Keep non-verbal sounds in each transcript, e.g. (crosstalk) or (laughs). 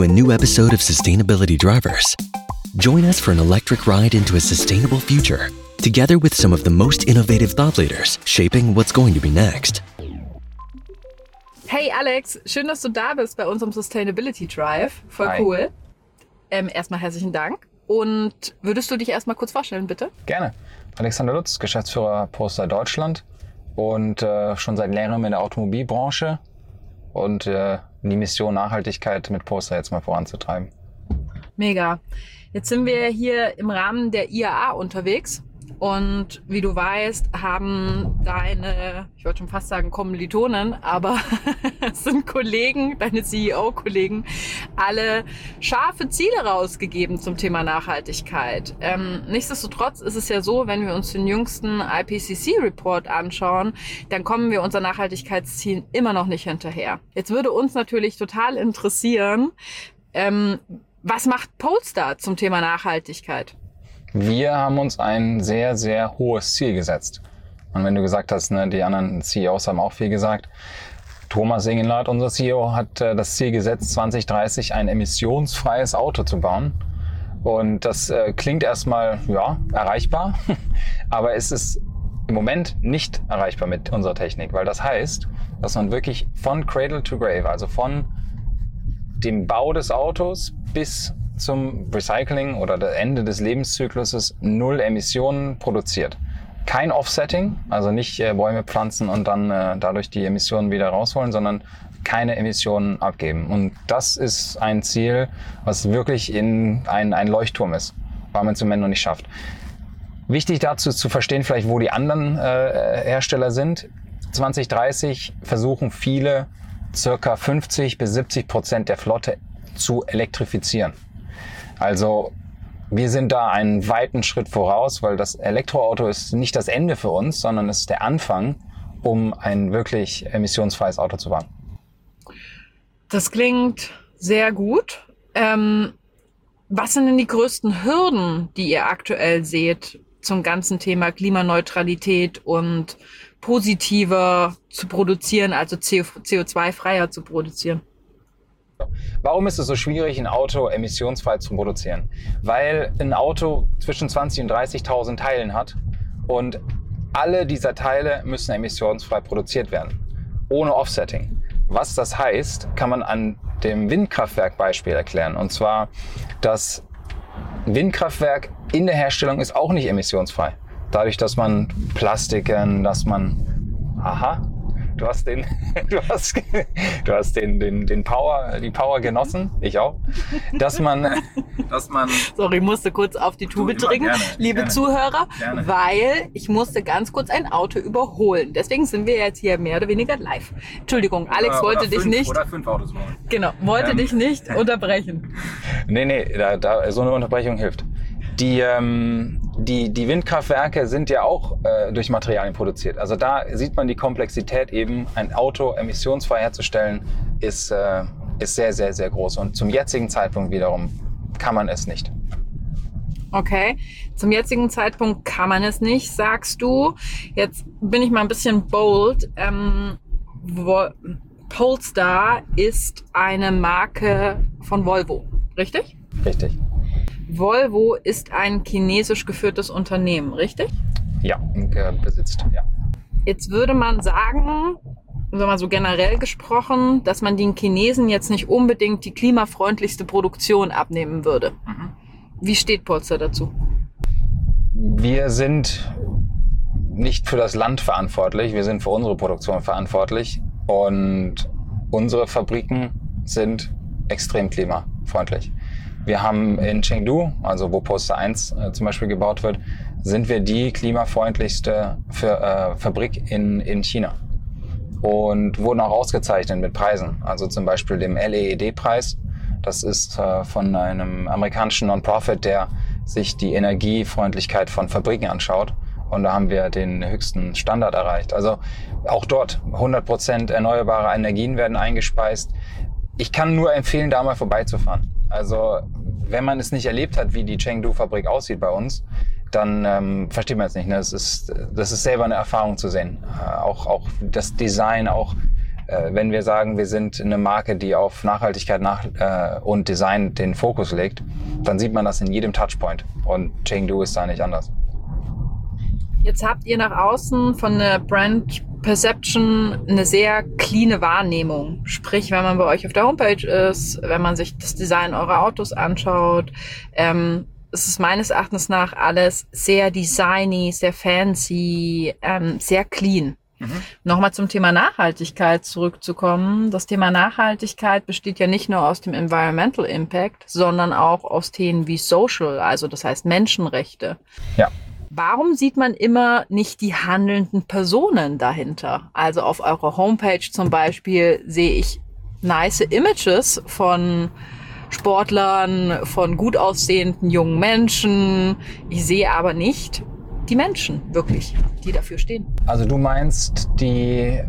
To a new episode of Sustainability Drivers. Join us for an electric ride into a sustainable future, together with some of the most innovative thought leaders shaping what's going to be next. Hey Alex, schön, dass du da bist bei unserem Sustainability Drive. Voll Hi. cool. Ähm, erstmal herzlichen Dank. Und würdest du dich erstmal kurz vorstellen, bitte? Gerne. Alexander Lutz, Geschäftsführer Poster Deutschland und äh, schon seit längerem in der Automobilbranche und äh, die Mission Nachhaltigkeit mit Poster jetzt mal voranzutreiben. Mega. Jetzt sind wir hier im Rahmen der IAA unterwegs. Und wie du weißt, haben deine, ich wollte schon fast sagen Kommilitonen, aber (laughs) es sind Kollegen, deine CEO-Kollegen, alle scharfe Ziele rausgegeben zum Thema Nachhaltigkeit. Ähm, nichtsdestotrotz ist es ja so, wenn wir uns den jüngsten IPCC-Report anschauen, dann kommen wir unseren Nachhaltigkeitszielen immer noch nicht hinterher. Jetzt würde uns natürlich total interessieren, ähm, was macht Polestar zum Thema Nachhaltigkeit? Wir haben uns ein sehr, sehr hohes Ziel gesetzt. Und wenn du gesagt hast, ne, die anderen CEOs haben auch viel gesagt, Thomas Ingenlath, unser CEO, hat äh, das Ziel gesetzt, 2030 ein emissionsfreies Auto zu bauen. Und das äh, klingt erstmal, ja, erreichbar, (laughs) aber es ist im Moment nicht erreichbar mit unserer Technik, weil das heißt, dass man wirklich von Cradle to Grave, also von dem Bau des Autos bis zum Recycling oder das Ende des Lebenszykluses null Emissionen produziert. Kein Offsetting, also nicht äh, Bäume pflanzen und dann äh, dadurch die Emissionen wieder rausholen, sondern keine Emissionen abgeben. Und das ist ein Ziel, was wirklich in ein, ein Leuchtturm ist, weil man es im Moment noch nicht schafft. Wichtig dazu zu verstehen, vielleicht wo die anderen äh, Hersteller sind. 2030 versuchen viele circa 50 bis 70 Prozent der Flotte zu elektrifizieren. Also wir sind da einen weiten Schritt voraus, weil das Elektroauto ist nicht das Ende für uns, sondern es ist der Anfang, um ein wirklich emissionsfreies Auto zu bauen. Das klingt sehr gut. Ähm, was sind denn die größten Hürden, die ihr aktuell seht zum ganzen Thema Klimaneutralität und positiver zu produzieren, also CO2-freier zu produzieren? Warum ist es so schwierig, ein Auto emissionsfrei zu produzieren? Weil ein Auto zwischen 20.000 und 30.000 Teilen hat und alle dieser Teile müssen emissionsfrei produziert werden, ohne Offsetting. Was das heißt, kann man an dem Windkraftwerk-Beispiel erklären. Und zwar, das Windkraftwerk in der Herstellung ist auch nicht emissionsfrei. Dadurch, dass man Plastiken, dass man, aha, du hast den, (laughs) du hast, du hast den, den, den Power, die Power genossen, ich auch, dass man, dass man, Sorry, ich musste kurz auf die Tube drücken, gerne, liebe gerne. Zuhörer, Gerne. weil ich musste ganz kurz ein Auto überholen. Deswegen sind wir jetzt hier mehr oder weniger live. Entschuldigung, Alex wollte dich nicht, Oder fünf Autos bauen. genau, wollte Ähm. dich nicht unterbrechen. (laughs) Nee, nee, da, da, so eine Unterbrechung hilft. Die, ähm, die, die Windkraftwerke sind ja auch äh, durch Materialien produziert. Also da sieht man die Komplexität eben, ein Auto emissionsfrei herzustellen, ist, äh, ist sehr, sehr, sehr groß. Und zum jetzigen Zeitpunkt wiederum kann man es nicht. Okay, zum jetzigen Zeitpunkt kann man es nicht, sagst du. Jetzt bin ich mal ein bisschen bold. Ähm, Wo Polestar ist eine Marke von Volvo, richtig? Richtig. Volvo ist ein chinesisch geführtes Unternehmen, richtig? Ja, äh, besitzt, ja. Jetzt würde man sagen, sagen wir mal so generell gesprochen, dass man den Chinesen jetzt nicht unbedingt die klimafreundlichste Produktion abnehmen würde. Wie steht Polestar dazu? Wir sind nicht für das Land verantwortlich, wir sind für unsere Produktion verantwortlich und unsere Fabriken sind extrem klimafreundlich. Wir haben in Chengdu, also wo Poster 1 äh, zum Beispiel gebaut wird, sind wir die klimafreundlichste für, äh, Fabrik in, in China und wurden auch ausgezeichnet mit Preisen, also zum Beispiel dem LEED-Preis. Das ist äh, von einem amerikanischen Non-Profit, der sich die Energiefreundlichkeit von Fabriken anschaut. Und da haben wir den höchsten Standard erreicht. Also auch dort 100% erneuerbare Energien werden eingespeist. Ich kann nur empfehlen, da mal vorbeizufahren. Also wenn man es nicht erlebt hat, wie die Chengdu-Fabrik aussieht bei uns, dann ähm, versteht man es nicht. Ne? Das, ist, das ist selber eine Erfahrung zu sehen. Äh, auch, auch das Design, auch äh, wenn wir sagen, wir sind eine Marke, die auf Nachhaltigkeit nach, äh, und Design den Fokus legt, dann sieht man das in jedem Touchpoint. Und Chengdu ist da nicht anders. Jetzt habt ihr nach außen von der Brand Perception eine sehr cleane Wahrnehmung. Sprich, wenn man bei euch auf der Homepage ist, wenn man sich das Design eurer Autos anschaut, ähm, es ist meines Erachtens nach alles sehr designy, sehr fancy, ähm, sehr clean. Mhm. Nochmal zum Thema Nachhaltigkeit zurückzukommen. Das Thema Nachhaltigkeit besteht ja nicht nur aus dem Environmental Impact, sondern auch aus Themen wie Social, also das heißt Menschenrechte. Ja. Warum sieht man immer nicht die handelnden Personen dahinter? Also auf eurer Homepage zum Beispiel sehe ich nice Images von Sportlern, von gut aussehenden jungen Menschen. Ich sehe aber nicht die Menschen wirklich, die dafür stehen. Also du meinst die, äh,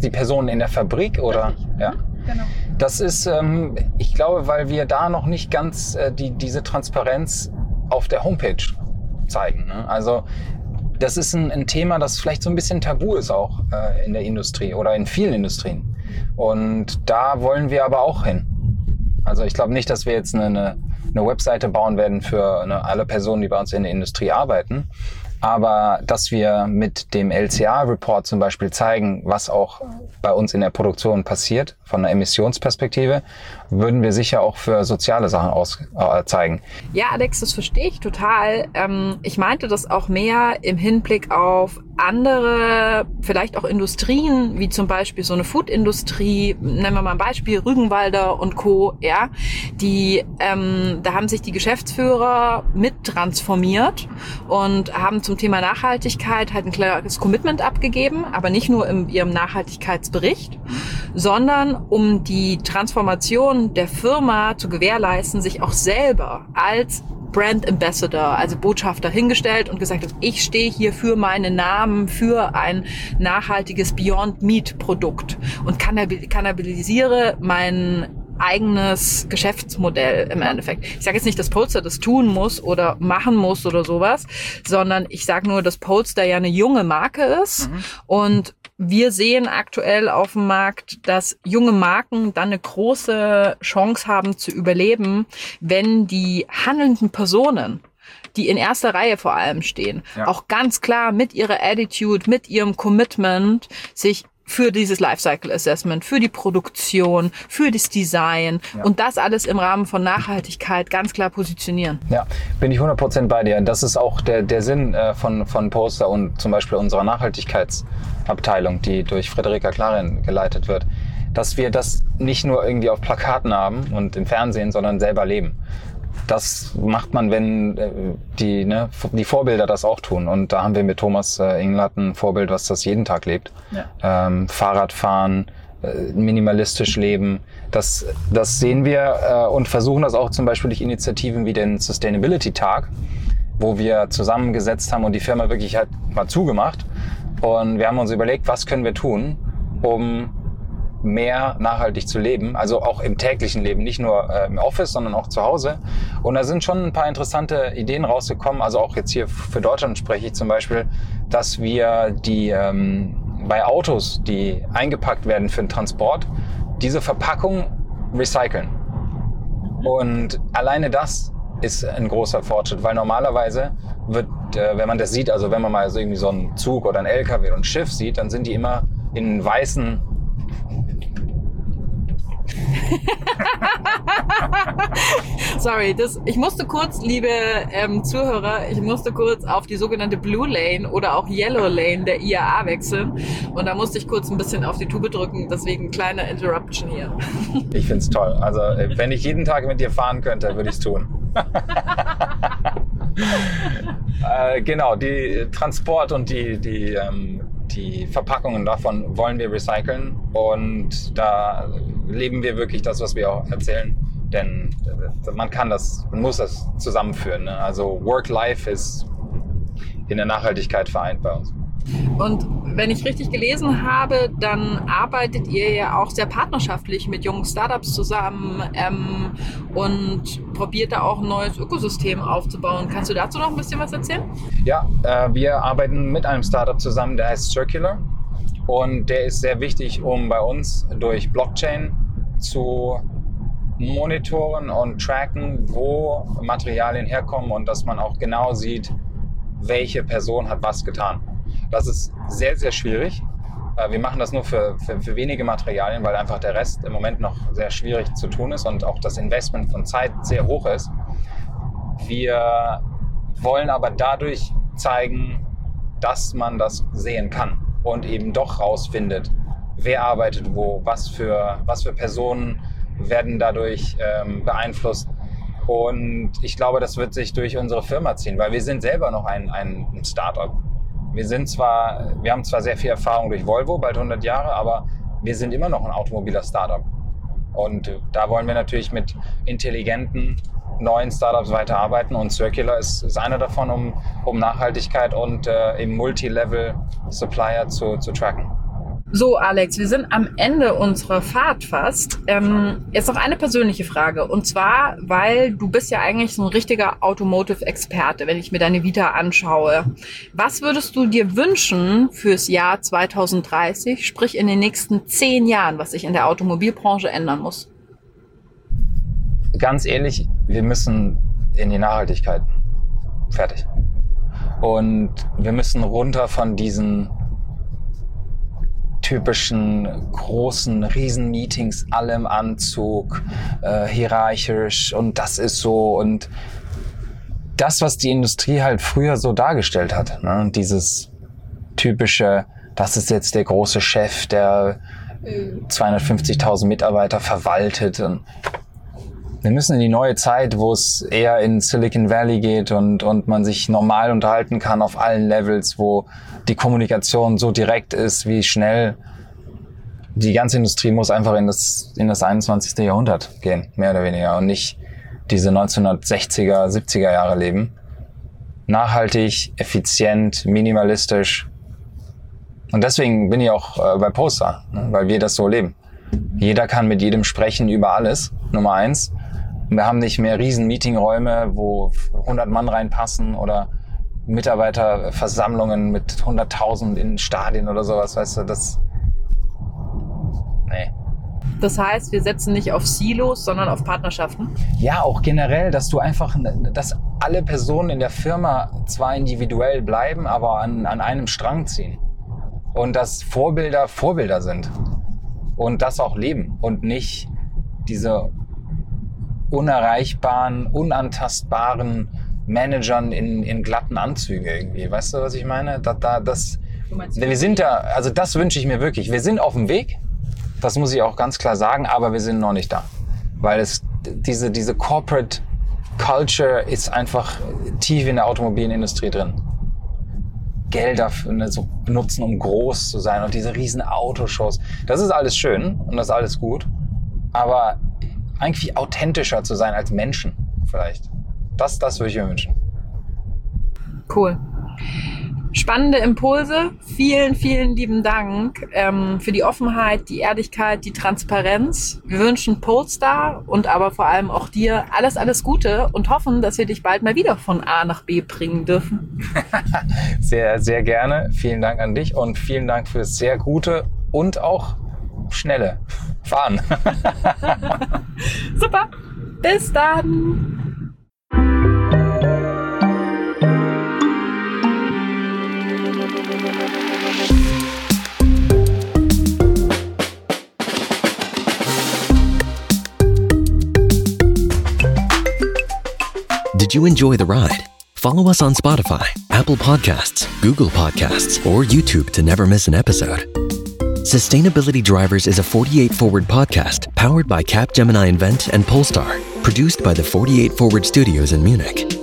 die Personen in der Fabrik oder? Richtig. Ja. Genau. Das ist, ähm, ich glaube, weil wir da noch nicht ganz äh, die, diese Transparenz auf der Homepage zeigen. Ne? Also das ist ein, ein, Thema, das vielleicht so ein bisschen tabu ist auch äh, in der Industrie oder in vielen Industrien. Und da wollen wir aber auch hin. Also ich glaube nicht, dass wir jetzt eine, eine, eine Webseite bauen werden für eine, alle Personen, die bei uns in der Industrie arbeiten, aber dass wir mit dem LCA-Report zum Beispiel zeigen, was auch bei uns in der Produktion passiert, von einer Emissionsperspektive, würden wir sicher auch für soziale Sachen aus, äh, zeigen. Ja, Alex, das verstehe ich total. Ähm, ich meinte das auch mehr im Hinblick auf andere, vielleicht auch Industrien, wie zum Beispiel so eine Food-Industrie, nennen wir mal ein Beispiel, Rügenwalder und Co., ja, die, ähm, da haben sich die Geschäftsführer mit transformiert und haben zum Thema Nachhaltigkeit halt ein klares Commitment abgegeben, aber nicht nur in ihrem Nachhaltigkeitsbericht, sondern um die Transformation der Firma zu gewährleisten, sich auch selber als Brand Ambassador, also Botschafter hingestellt und gesagt, ich stehe hier für meinen Namen, für ein nachhaltiges Beyond Meat Produkt und kannibalisiere mein eigenes Geschäftsmodell im Endeffekt. Ich sage jetzt nicht, dass Polster das tun muss oder machen muss oder sowas, sondern ich sage nur, dass Polster ja eine junge Marke ist mhm. und wir sehen aktuell auf dem Markt, dass junge Marken dann eine große Chance haben zu überleben, wenn die handelnden Personen die in erster Reihe vor allem stehen, ja. auch ganz klar mit ihrer Attitude, mit ihrem Commitment sich für dieses Lifecycle Assessment, für die Produktion, für das Design ja. und das alles im Rahmen von Nachhaltigkeit ganz klar positionieren. Ja, bin ich 100% bei dir. Das ist auch der, der Sinn äh, von, von Poster und zum Beispiel unserer Nachhaltigkeitsabteilung, die durch Frederika Klarin geleitet wird, dass wir das nicht nur irgendwie auf Plakaten haben und im Fernsehen, sondern selber leben das macht man, wenn äh, die, ne, die Vorbilder das auch tun. Und da haben wir mit Thomas äh, Englert ein Vorbild, was das jeden Tag lebt. Ja. Ähm, Fahrradfahren, äh, minimalistisch leben. Das, das sehen wir äh, und versuchen das auch zum Beispiel durch Initiativen wie den Sustainability Tag, wo wir zusammengesetzt haben und die Firma wirklich hat mal zugemacht. Und wir haben uns überlegt, was können wir tun, um mehr nachhaltig zu leben, also auch im täglichen Leben, nicht nur äh, im Office, sondern auch zu Hause. Und da sind schon ein paar interessante Ideen rausgekommen, also auch jetzt hier für Deutschland spreche ich zum Beispiel, dass wir die ähm, bei Autos, die eingepackt werden für den Transport, diese Verpackung recyceln. Und alleine das ist ein großer Fortschritt, weil normalerweise wird, äh, wenn man das sieht, also wenn man mal so irgendwie so einen Zug oder ein LKW oder ein Schiff sieht, dann sind die immer in weißen (laughs) Sorry, das, ich musste kurz, liebe ähm, Zuhörer, ich musste kurz auf die sogenannte Blue Lane oder auch Yellow Lane der IAA wechseln. Und da musste ich kurz ein bisschen auf die Tube drücken, deswegen kleine Interruption hier. (laughs) Ich finde es toll. Also, äh, wenn ich jeden Tag mit dir fahren könnte, würde ich es tun. (laughs) äh, genau, die Transport und die, die ähm, die Verpackungen davon wollen wir recyceln und da leben wir wirklich das, was wir auch erzählen. Denn äh, man kann das, man muss das zusammenführen. Ne? Also Work-Life ist in der Nachhaltigkeit vereint bei uns. Und wenn ich richtig gelesen habe, dann arbeitet ihr ja auch sehr partnerschaftlich mit jungen Startups zusammen ähm, und probiert da auch ein neues Ökosystem aufzubauen. Kannst du dazu noch ein bisschen was erzählen? Ja, äh, wir arbeiten mit einem Startup zusammen, der heißt Circular. Und der ist sehr wichtig, um bei uns durch Blockchain zu monitoren und tracken, wo Materialien herkommen und dass man auch genau sieht, welche Person hat was getan. Das ist sehr, sehr schwierig. Äh, wir machen das nur für, für, für, wenige Materialien, weil einfach der Rest im Moment noch sehr schwierig zu tun ist und auch das Investment von Zeit sehr hoch ist. Wir wollen aber dadurch zeigen, dass man das sehen kann und eben doch rausfindet, wer arbeitet wo, was für, was für Personen werden dadurch ähm, beeinflusst. Und ich glaube, das wird sich durch unsere Firma ziehen, weil wir sind selber noch ein, ein Startup. Wir sind zwar, wir haben zwar sehr viel Erfahrung durch Volvo, bald 100 Jahre, aber wir sind immer noch ein automobiler Startup. Und da wollen wir natürlich mit intelligenten neuen Startups weiterarbeiten und Circular ist, ist einer davon, um, um Nachhaltigkeit und äh, im Multilevel Supplier zu, zu tracken. So, Alex, wir sind am Ende unserer Fahrt fast. Ähm, jetzt noch eine persönliche Frage. Und zwar, weil du bist ja eigentlich so ein richtiger Automotive-Experte, wenn ich mir deine Vita anschaue. Was würdest du dir wünschen fürs Jahr 2030, sprich in den nächsten zehn Jahren, was sich in der Automobilbranche ändern muss? Ganz ehrlich, wir müssen in die Nachhaltigkeit. Fertig. Und wir müssen runter von diesen typischen großen Riesenmeetings, alle im Anzug, äh, hierarchisch und das ist so und das, was die Industrie halt früher so dargestellt hat, ne? dieses typische, das ist jetzt der große Chef, der 250.000 Mitarbeiter verwaltet und wir müssen in die neue Zeit, wo es eher in Silicon Valley geht und, und man sich normal unterhalten kann auf allen Levels, wo die Kommunikation so direkt ist, wie schnell. Die ganze Industrie muss einfach in das, in das 21. Jahrhundert gehen, mehr oder weniger, und nicht diese 1960er, 70er Jahre leben. Nachhaltig, effizient, minimalistisch. Und deswegen bin ich auch äh, bei Poster, ne, weil wir das so leben. Jeder kann mit jedem sprechen über alles, Nummer eins. Wir haben nicht mehr riesen Meetingräume, wo 100 Mann reinpassen oder Mitarbeiterversammlungen mit 100.000 in Stadien oder sowas, weißt du, das. Nee. Das heißt, wir setzen nicht auf Silos, sondern auf Partnerschaften? Ja, auch generell, dass du einfach, dass alle Personen in der Firma zwar individuell bleiben, aber an, an einem Strang ziehen. Und dass Vorbilder Vorbilder sind. Und das auch leben und nicht diese unerreichbaren, unantastbaren Managern in, in glatten Anzüge irgendwie. Weißt du, was ich meine? Da, da, das, wir sind da, also das wünsche ich mir wirklich. Wir sind auf dem Weg, das muss ich auch ganz klar sagen, aber wir sind noch nicht da. Weil es diese, diese Corporate Culture ist einfach tief in der Automobilindustrie drin. Gelder ne, so benutzen, um groß zu sein und diese riesen Autoshows. Das ist alles schön und das ist alles gut, aber eigentlich authentischer zu sein als Menschen vielleicht. Das, das würde ich mir wünschen. Cool. Spannende Impulse. Vielen, vielen lieben Dank ähm, für die Offenheit, die Ehrlichkeit, die Transparenz. Wir wünschen Polestar und aber vor allem auch dir alles, alles Gute und hoffen, dass wir dich bald mal wieder von A nach B bringen dürfen. (laughs) sehr, sehr gerne. Vielen Dank an dich und vielen Dank für das sehr gute und auch schnelle Fahren. (laughs) Super. Bis dann. Did you enjoy the ride? Follow us on Spotify, Apple Podcasts, Google Podcasts, or YouTube to never miss an episode. Sustainability Drivers is a 48 Forward podcast powered by Capgemini Invent and Polestar, produced by the 48 Forward Studios in Munich.